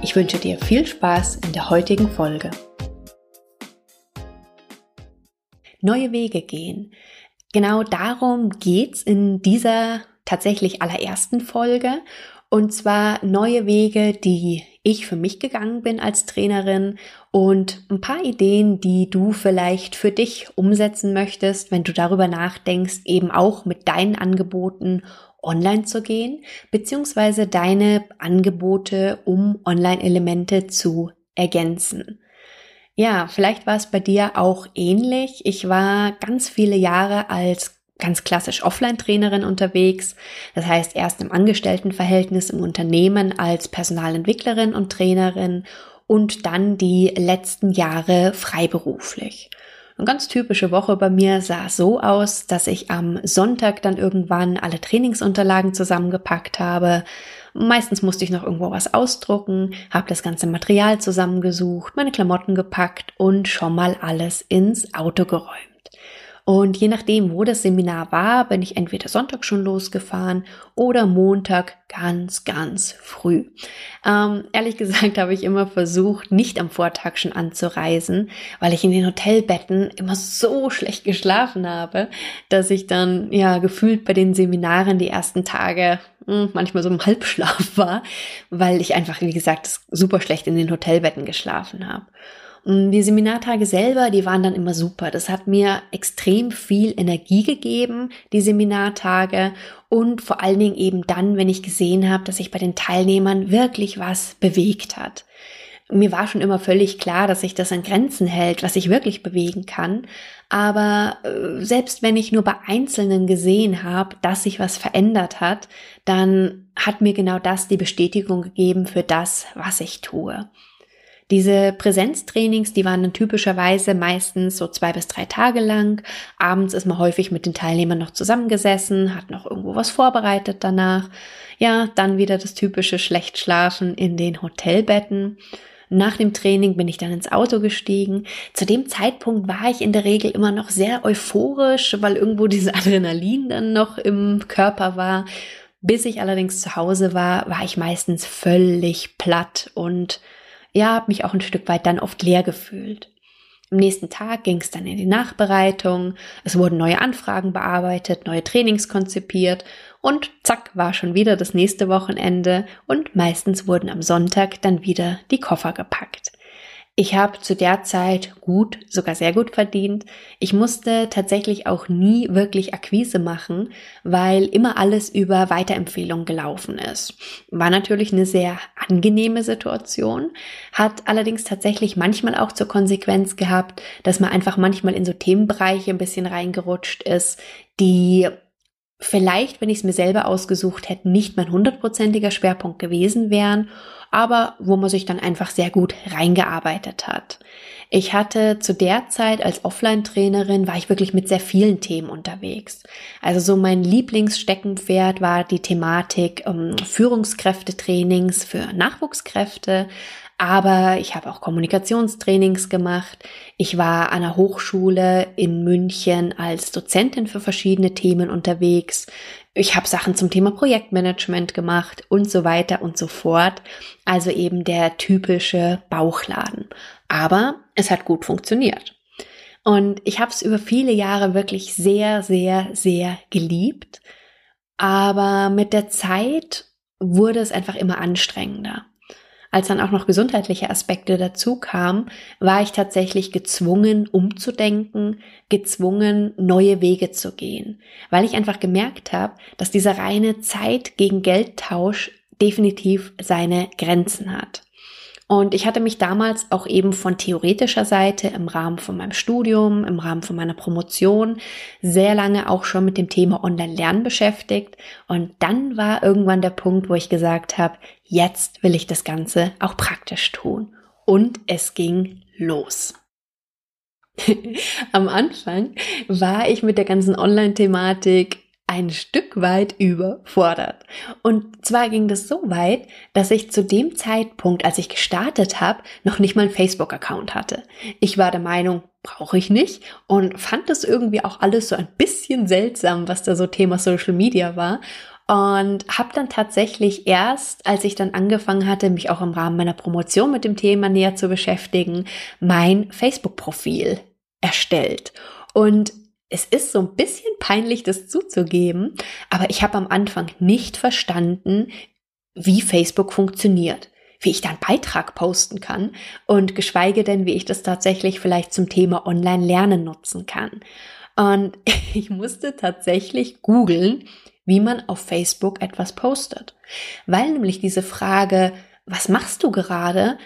Ich wünsche dir viel Spaß in der heutigen Folge. Neue Wege gehen. Genau darum geht's in dieser tatsächlich allerersten Folge. Und zwar neue Wege, die ich für mich gegangen bin als Trainerin und ein paar Ideen, die du vielleicht für dich umsetzen möchtest, wenn du darüber nachdenkst, eben auch mit deinen Angeboten online zu gehen, beziehungsweise deine Angebote, um Online-Elemente zu ergänzen. Ja, vielleicht war es bei dir auch ähnlich. Ich war ganz viele Jahre als ganz klassisch Offline-Trainerin unterwegs. Das heißt, erst im Angestelltenverhältnis im Unternehmen als Personalentwicklerin und Trainerin und dann die letzten Jahre freiberuflich. Eine ganz typische Woche bei mir sah so aus, dass ich am Sonntag dann irgendwann alle Trainingsunterlagen zusammengepackt habe. Meistens musste ich noch irgendwo was ausdrucken, habe das ganze Material zusammengesucht, meine Klamotten gepackt und schon mal alles ins Auto geräumt. Und je nachdem, wo das Seminar war, bin ich entweder Sonntag schon losgefahren oder Montag ganz, ganz früh. Ähm, ehrlich gesagt habe ich immer versucht, nicht am Vortag schon anzureisen, weil ich in den Hotelbetten immer so schlecht geschlafen habe, dass ich dann ja gefühlt bei den Seminaren die ersten Tage hm, manchmal so im Halbschlaf war, weil ich einfach, wie gesagt, super schlecht in den Hotelbetten geschlafen habe. Mm, die Seminartage selber, die waren dann immer super. Das hat mir extrem viel Energie gegeben, die Seminartage. Und vor allen Dingen eben dann, wenn ich gesehen habe, dass sich bei den Teilnehmern wirklich was bewegt hat. Mir war schon immer völlig klar, dass sich das an Grenzen hält, was ich wirklich bewegen kann. Aber äh, selbst wenn ich nur bei Einzelnen gesehen habe, dass sich was verändert hat, dann hat mir genau das die Bestätigung gegeben für das, was ich tue. Diese Präsenztrainings, die waren dann typischerweise meistens so zwei bis drei Tage lang. Abends ist man häufig mit den Teilnehmern noch zusammengesessen, hat noch irgendwo was vorbereitet danach. Ja, dann wieder das typische Schlechtschlafen in den Hotelbetten. Nach dem Training bin ich dann ins Auto gestiegen. Zu dem Zeitpunkt war ich in der Regel immer noch sehr euphorisch, weil irgendwo dieses Adrenalin dann noch im Körper war. Bis ich allerdings zu Hause war, war ich meistens völlig platt und ja, habe mich auch ein Stück weit dann oft leer gefühlt. Am nächsten Tag ging es dann in die Nachbereitung, es wurden neue Anfragen bearbeitet, neue Trainings konzipiert und zack war schon wieder das nächste Wochenende und meistens wurden am Sonntag dann wieder die Koffer gepackt. Ich habe zu der Zeit gut, sogar sehr gut verdient. Ich musste tatsächlich auch nie wirklich Akquise machen, weil immer alles über Weiterempfehlung gelaufen ist. War natürlich eine sehr angenehme Situation, hat allerdings tatsächlich manchmal auch zur Konsequenz gehabt, dass man einfach manchmal in so Themenbereiche ein bisschen reingerutscht ist, die vielleicht, wenn ich es mir selber ausgesucht hätte, nicht mein hundertprozentiger Schwerpunkt gewesen wären aber wo man sich dann einfach sehr gut reingearbeitet hat. Ich hatte zu der Zeit als Offline-Trainerin war ich wirklich mit sehr vielen Themen unterwegs. Also so mein Lieblingssteckenpferd war die Thematik ähm, Führungskräftetrainings für Nachwuchskräfte, aber ich habe auch Kommunikationstrainings gemacht. Ich war an der Hochschule in München als Dozentin für verschiedene Themen unterwegs. Ich habe Sachen zum Thema Projektmanagement gemacht und so weiter und so fort. Also eben der typische Bauchladen. Aber es hat gut funktioniert. Und ich habe es über viele Jahre wirklich sehr, sehr, sehr geliebt. Aber mit der Zeit wurde es einfach immer anstrengender als dann auch noch gesundheitliche Aspekte dazu kamen, war ich tatsächlich gezwungen, umzudenken, gezwungen, neue Wege zu gehen, weil ich einfach gemerkt habe, dass dieser reine Zeit gegen Geldtausch definitiv seine Grenzen hat. Und ich hatte mich damals auch eben von theoretischer Seite im Rahmen von meinem Studium, im Rahmen von meiner Promotion sehr lange auch schon mit dem Thema Online-Lernen beschäftigt. Und dann war irgendwann der Punkt, wo ich gesagt habe, jetzt will ich das Ganze auch praktisch tun. und es ging los. Am Anfang war ich mit der ganzen Online-Thematik ein Stück weit überfordert. Und zwar ging das so weit, dass ich zu dem Zeitpunkt, als ich gestartet habe, noch nicht mal einen Facebook-Account hatte. Ich war der Meinung, brauche ich nicht und fand das irgendwie auch alles so ein bisschen seltsam, was da so Thema Social Media war. Und habe dann tatsächlich erst, als ich dann angefangen hatte, mich auch im Rahmen meiner Promotion mit dem Thema näher zu beschäftigen, mein Facebook-Profil erstellt. Und es ist so ein bisschen peinlich, das zuzugeben, aber ich habe am Anfang nicht verstanden, wie Facebook funktioniert, wie ich da einen Beitrag posten kann und geschweige denn, wie ich das tatsächlich vielleicht zum Thema Online-Lernen nutzen kann. Und ich musste tatsächlich googeln, wie man auf Facebook etwas postet. Weil nämlich diese Frage, was machst du gerade,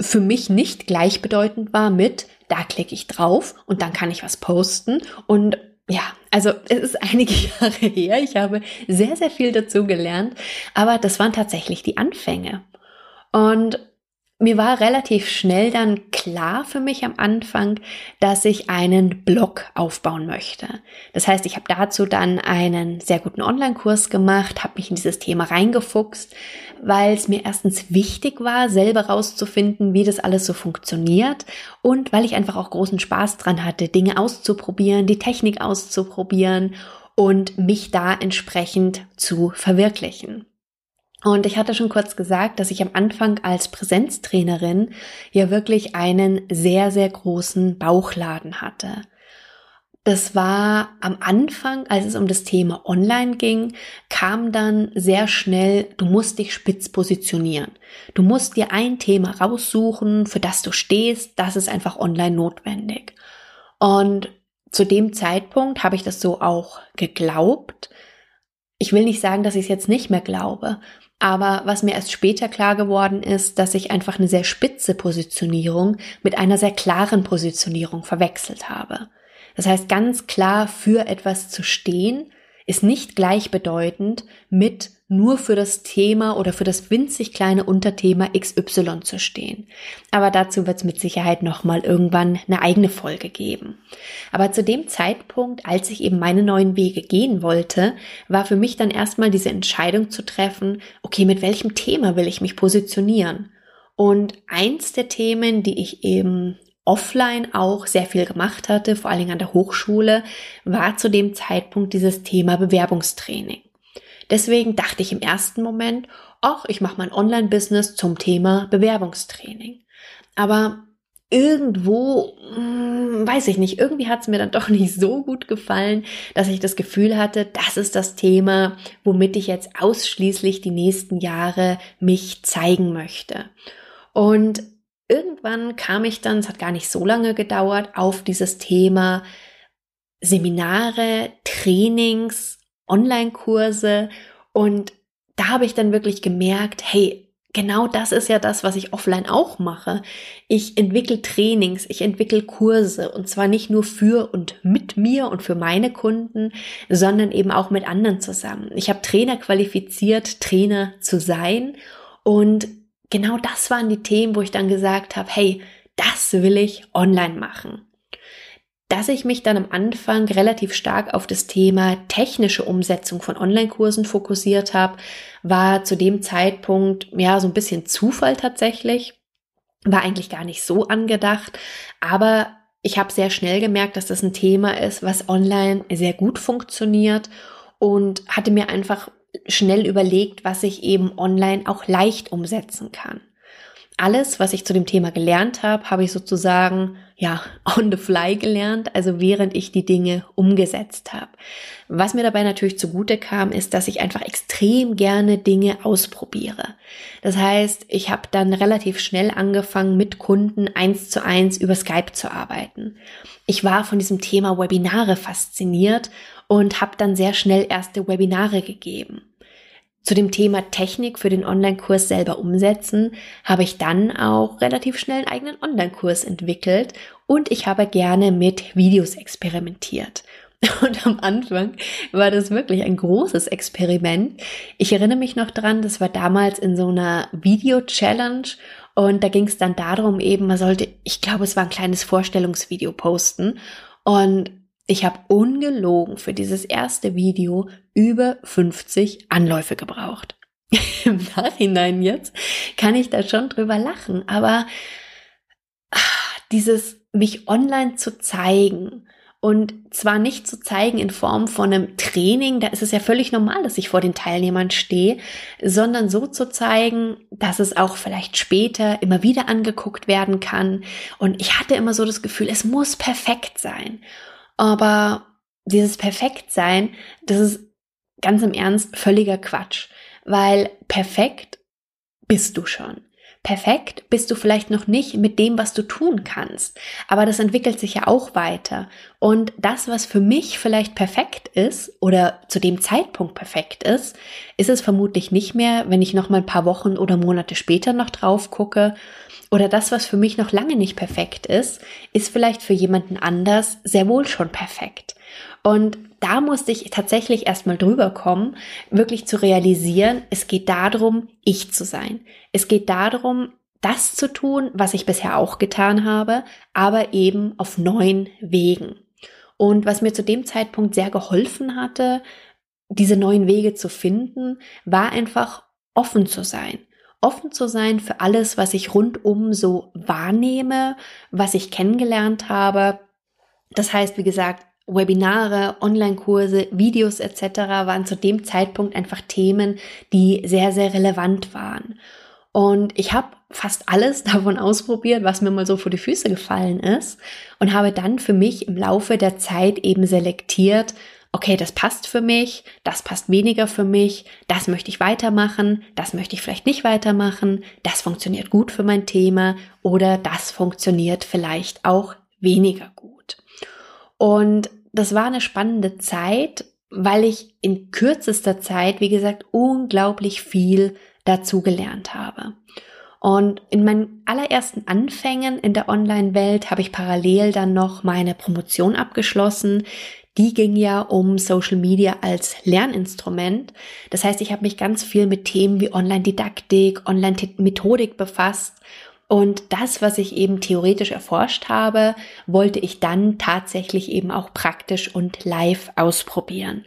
für mich nicht gleichbedeutend war mit, da klicke ich drauf und dann kann ich was posten und ja, also es ist einige Jahre her. Ich habe sehr, sehr viel dazu gelernt, aber das waren tatsächlich die Anfänge. Und mir war relativ schnell dann klar für mich am Anfang, dass ich einen Blog aufbauen möchte. Das heißt, ich habe dazu dann einen sehr guten Online-Kurs gemacht, habe mich in dieses Thema reingefuchst, weil es mir erstens wichtig war, selber rauszufinden, wie das alles so funktioniert und weil ich einfach auch großen Spaß dran hatte, Dinge auszuprobieren, die Technik auszuprobieren und mich da entsprechend zu verwirklichen. Und ich hatte schon kurz gesagt, dass ich am Anfang als Präsenztrainerin ja wirklich einen sehr, sehr großen Bauchladen hatte. Das war am Anfang, als es um das Thema Online ging, kam dann sehr schnell, du musst dich spitz positionieren. Du musst dir ein Thema raussuchen, für das du stehst. Das ist einfach online notwendig. Und zu dem Zeitpunkt habe ich das so auch geglaubt. Ich will nicht sagen, dass ich es jetzt nicht mehr glaube, aber was mir erst später klar geworden ist, dass ich einfach eine sehr spitze Positionierung mit einer sehr klaren Positionierung verwechselt habe. Das heißt, ganz klar für etwas zu stehen, ist nicht gleichbedeutend mit nur für das Thema oder für das winzig kleine Unterthema XY zu stehen. Aber dazu wird es mit Sicherheit nochmal irgendwann eine eigene Folge geben. Aber zu dem Zeitpunkt, als ich eben meine neuen Wege gehen wollte, war für mich dann erstmal diese Entscheidung zu treffen, okay, mit welchem Thema will ich mich positionieren? Und eins der Themen, die ich eben offline auch sehr viel gemacht hatte, vor allen Dingen an der Hochschule, war zu dem Zeitpunkt dieses Thema Bewerbungstraining. Deswegen dachte ich im ersten Moment, ach, ich mache mein Online-Business zum Thema Bewerbungstraining. Aber irgendwo, hm, weiß ich nicht, irgendwie hat es mir dann doch nicht so gut gefallen, dass ich das Gefühl hatte, das ist das Thema, womit ich jetzt ausschließlich die nächsten Jahre mich zeigen möchte. Und irgendwann kam ich dann, es hat gar nicht so lange gedauert, auf dieses Thema Seminare, Trainings, Online-Kurse und da habe ich dann wirklich gemerkt, hey, genau das ist ja das, was ich offline auch mache. Ich entwickle Trainings, ich entwickle Kurse und zwar nicht nur für und mit mir und für meine Kunden, sondern eben auch mit anderen zusammen. Ich habe Trainer qualifiziert, Trainer zu sein und genau das waren die Themen, wo ich dann gesagt habe, hey, das will ich online machen. Dass ich mich dann am Anfang relativ stark auf das Thema technische Umsetzung von Online-Kursen fokussiert habe, war zu dem Zeitpunkt ja so ein bisschen Zufall tatsächlich. War eigentlich gar nicht so angedacht, aber ich habe sehr schnell gemerkt, dass das ein Thema ist, was online sehr gut funktioniert und hatte mir einfach schnell überlegt, was ich eben online auch leicht umsetzen kann. Alles, was ich zu dem Thema gelernt habe, habe ich sozusagen ja on the fly gelernt, also während ich die Dinge umgesetzt habe. Was mir dabei natürlich zugute kam, ist, dass ich einfach extrem gerne Dinge ausprobiere. Das heißt, ich habe dann relativ schnell angefangen, mit Kunden eins zu eins über Skype zu arbeiten. Ich war von diesem Thema Webinare fasziniert und habe dann sehr schnell erste Webinare gegeben. Zu dem Thema Technik für den Online-Kurs selber umsetzen habe ich dann auch relativ schnell einen eigenen Online-Kurs entwickelt und ich habe gerne mit Videos experimentiert. Und am Anfang war das wirklich ein großes Experiment. Ich erinnere mich noch dran, das war damals in so einer Video-Challenge und da ging es dann darum, eben, man sollte, ich glaube, es war ein kleines Vorstellungsvideo posten. Und ich habe ungelogen für dieses erste Video über 50 Anläufe gebraucht. Im Nachhinein jetzt kann ich da schon drüber lachen, aber ach, dieses mich online zu zeigen und zwar nicht zu zeigen in Form von einem Training, da ist es ja völlig normal, dass ich vor den Teilnehmern stehe, sondern so zu zeigen, dass es auch vielleicht später immer wieder angeguckt werden kann. Und ich hatte immer so das Gefühl, es muss perfekt sein. Aber dieses Perfektsein, das ist ganz im Ernst völliger Quatsch, weil perfekt bist du schon. Perfekt bist du vielleicht noch nicht mit dem, was du tun kannst, aber das entwickelt sich ja auch weiter. Und das, was für mich vielleicht perfekt ist oder zu dem Zeitpunkt perfekt ist, ist es vermutlich nicht mehr, wenn ich noch mal ein paar Wochen oder Monate später noch drauf gucke. Oder das, was für mich noch lange nicht perfekt ist, ist vielleicht für jemanden anders sehr wohl schon perfekt. Und da musste ich tatsächlich erstmal drüber kommen, wirklich zu realisieren, es geht darum, ich zu sein. Es geht darum, das zu tun, was ich bisher auch getan habe, aber eben auf neuen Wegen. Und was mir zu dem Zeitpunkt sehr geholfen hatte, diese neuen Wege zu finden, war einfach offen zu sein. Offen zu sein für alles, was ich rundum so wahrnehme, was ich kennengelernt habe. Das heißt, wie gesagt, Webinare, Online-Kurse, Videos etc. waren zu dem Zeitpunkt einfach Themen, die sehr, sehr relevant waren. Und ich habe fast alles davon ausprobiert, was mir mal so vor die Füße gefallen ist und habe dann für mich im Laufe der Zeit eben selektiert, okay, das passt für mich, das passt weniger für mich, das möchte ich weitermachen, das möchte ich vielleicht nicht weitermachen, das funktioniert gut für mein Thema oder das funktioniert vielleicht auch weniger gut. Und das war eine spannende Zeit, weil ich in kürzester Zeit, wie gesagt, unglaublich viel dazu gelernt habe. Und in meinen allerersten Anfängen in der Online-Welt habe ich parallel dann noch meine Promotion abgeschlossen. Die ging ja um Social Media als Lerninstrument. Das heißt, ich habe mich ganz viel mit Themen wie Online-Didaktik, Online-Methodik befasst und das, was ich eben theoretisch erforscht habe, wollte ich dann tatsächlich eben auch praktisch und live ausprobieren.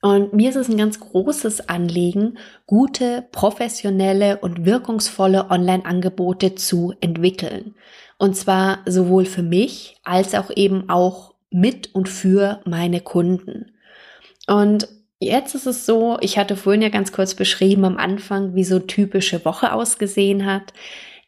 Und mir ist es ein ganz großes Anliegen, gute, professionelle und wirkungsvolle Online-Angebote zu entwickeln. Und zwar sowohl für mich als auch eben auch mit und für meine Kunden. Und jetzt ist es so, ich hatte vorhin ja ganz kurz beschrieben am Anfang, wie so typische Woche ausgesehen hat.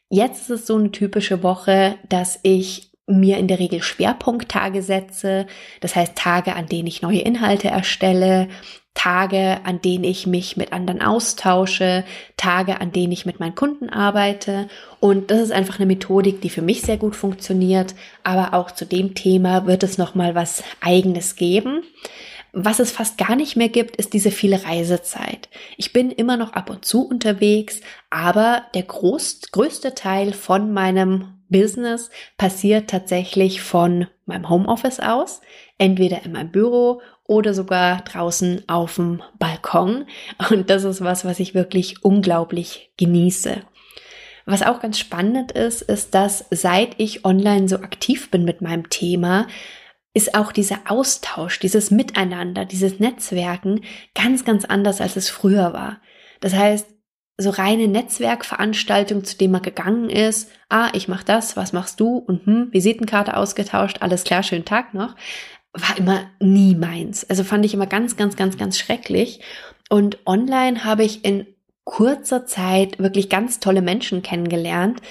Jetzt ist es so eine typische Woche, dass ich mir in der Regel Schwerpunkttage setze. Das heißt Tage, an denen ich neue Inhalte erstelle, Tage, an denen ich mich mit anderen austausche, Tage, an denen ich mit meinen Kunden arbeite. Und das ist einfach eine Methodik, die für mich sehr gut funktioniert. Aber auch zu dem Thema wird es noch mal was Eigenes geben. Was es fast gar nicht mehr gibt, ist diese viele Reisezeit. Ich bin immer noch ab und zu unterwegs, aber der groß, größte Teil von meinem Business passiert tatsächlich von meinem Homeoffice aus, entweder in meinem Büro oder sogar draußen auf dem Balkon. Und das ist was, was ich wirklich unglaublich genieße. Was auch ganz spannend ist, ist, dass seit ich online so aktiv bin mit meinem Thema, ist auch dieser Austausch, dieses Miteinander, dieses Netzwerken ganz, ganz anders, als es früher war. Das heißt, so reine Netzwerkveranstaltung, zu dem man gegangen ist, ah, ich mach das, was machst du und hm, Visitenkarte ausgetauscht, alles klar, schönen Tag noch, war immer nie meins. Also fand ich immer ganz, ganz, ganz, ganz schrecklich. Und online habe ich in kurzer Zeit wirklich ganz tolle Menschen kennengelernt,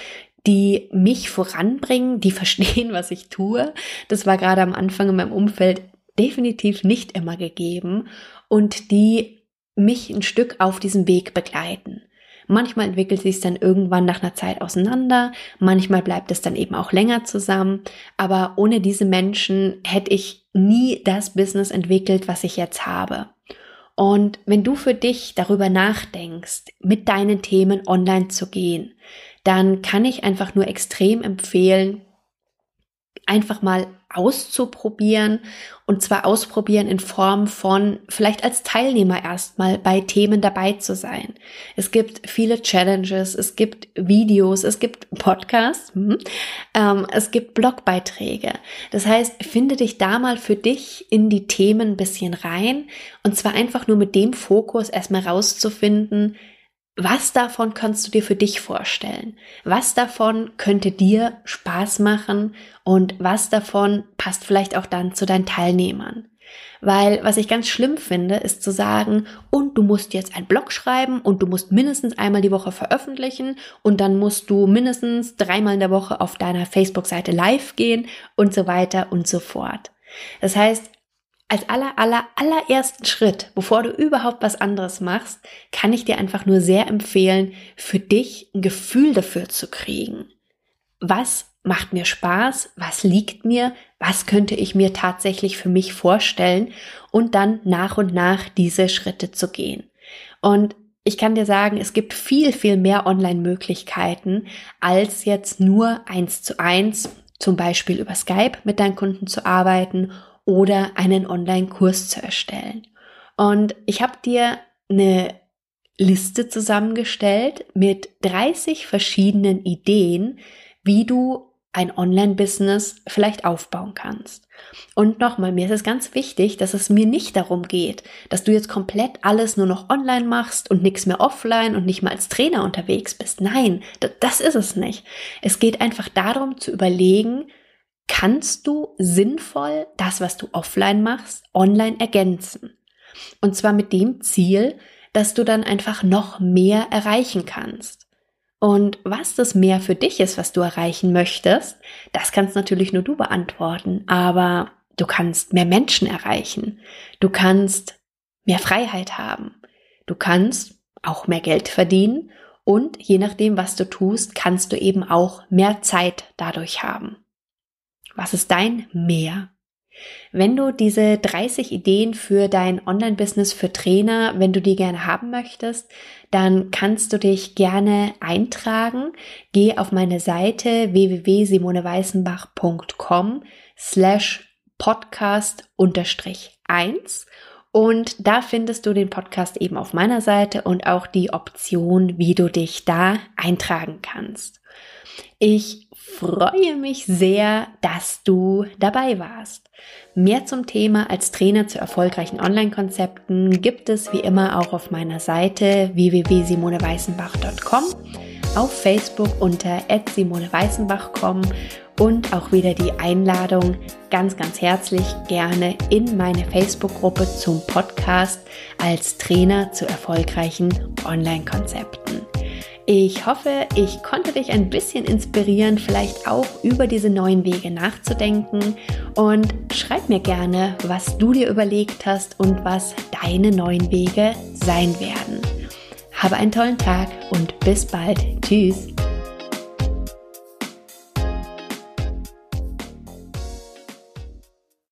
die mich voranbringen, die verstehen, was ich tue. Das war gerade am Anfang in meinem Umfeld definitiv nicht immer gegeben und die mich ein Stück auf diesem Weg begleiten. Manchmal entwickelt sich es dann irgendwann nach einer Zeit auseinander, manchmal bleibt es dann eben auch länger zusammen, aber ohne diese Menschen hätte ich nie das Business entwickelt, was ich jetzt habe. Und wenn du für dich darüber nachdenkst, mit deinen Themen online zu gehen, dann kann ich einfach nur extrem empfehlen, einfach mal auszuprobieren und zwar ausprobieren in Form von vielleicht als Teilnehmer erstmal bei Themen dabei zu sein. Es gibt viele Challenges, es gibt Videos, es gibt Podcasts, hm, ähm, es gibt Blogbeiträge. Das heißt, finde dich da mal für dich in die Themen ein bisschen rein und zwar einfach nur mit dem Fokus erstmal rauszufinden, was davon kannst du dir für dich vorstellen? Was davon könnte dir Spaß machen und was davon passt vielleicht auch dann zu deinen Teilnehmern? Weil was ich ganz schlimm finde, ist zu sagen, und du musst jetzt einen Blog schreiben und du musst mindestens einmal die Woche veröffentlichen und dann musst du mindestens dreimal in der Woche auf deiner Facebook-Seite live gehen und so weiter und so fort. Das heißt, als aller, aller, allerersten Schritt, bevor du überhaupt was anderes machst, kann ich dir einfach nur sehr empfehlen, für dich ein Gefühl dafür zu kriegen. Was macht mir Spaß? Was liegt mir? Was könnte ich mir tatsächlich für mich vorstellen? Und dann nach und nach diese Schritte zu gehen. Und ich kann dir sagen, es gibt viel, viel mehr Online-Möglichkeiten, als jetzt nur eins zu eins, zum Beispiel über Skype mit deinen Kunden zu arbeiten oder einen Online-Kurs zu erstellen. Und ich habe dir eine Liste zusammengestellt mit 30 verschiedenen Ideen, wie du ein Online-Business vielleicht aufbauen kannst. Und nochmal, mir ist es ganz wichtig, dass es mir nicht darum geht, dass du jetzt komplett alles nur noch online machst und nichts mehr offline und nicht mal als Trainer unterwegs bist. Nein, das ist es nicht. Es geht einfach darum zu überlegen, kannst du sinnvoll das, was du offline machst, online ergänzen. Und zwar mit dem Ziel, dass du dann einfach noch mehr erreichen kannst. Und was das mehr für dich ist, was du erreichen möchtest, das kannst natürlich nur du beantworten. Aber du kannst mehr Menschen erreichen. Du kannst mehr Freiheit haben. Du kannst auch mehr Geld verdienen. Und je nachdem, was du tust, kannst du eben auch mehr Zeit dadurch haben. Was ist dein Mehr? Wenn du diese 30 Ideen für dein Online-Business für Trainer, wenn du die gerne haben möchtest, dann kannst du dich gerne eintragen. Geh auf meine Seite www.simoneweißenbach.com slash podcast unterstrich 1 und da findest du den Podcast eben auf meiner Seite und auch die Option, wie du dich da eintragen kannst. Ich freue mich sehr, dass du dabei warst. Mehr zum Thema als Trainer zu erfolgreichen Online-Konzepten gibt es wie immer auch auf meiner Seite www.simoneweißenbach.com, auf Facebook unter @simoneweißenbach.com und auch wieder die Einladung ganz, ganz herzlich gerne in meine Facebook-Gruppe zum Podcast als Trainer zu erfolgreichen Online-Konzepten. Ich hoffe, ich konnte dich ein bisschen inspirieren, vielleicht auch über diese neuen Wege nachzudenken und schreib mir gerne, was du dir überlegt hast und was deine neuen Wege sein werden. Habe einen tollen Tag und bis bald. Tschüss.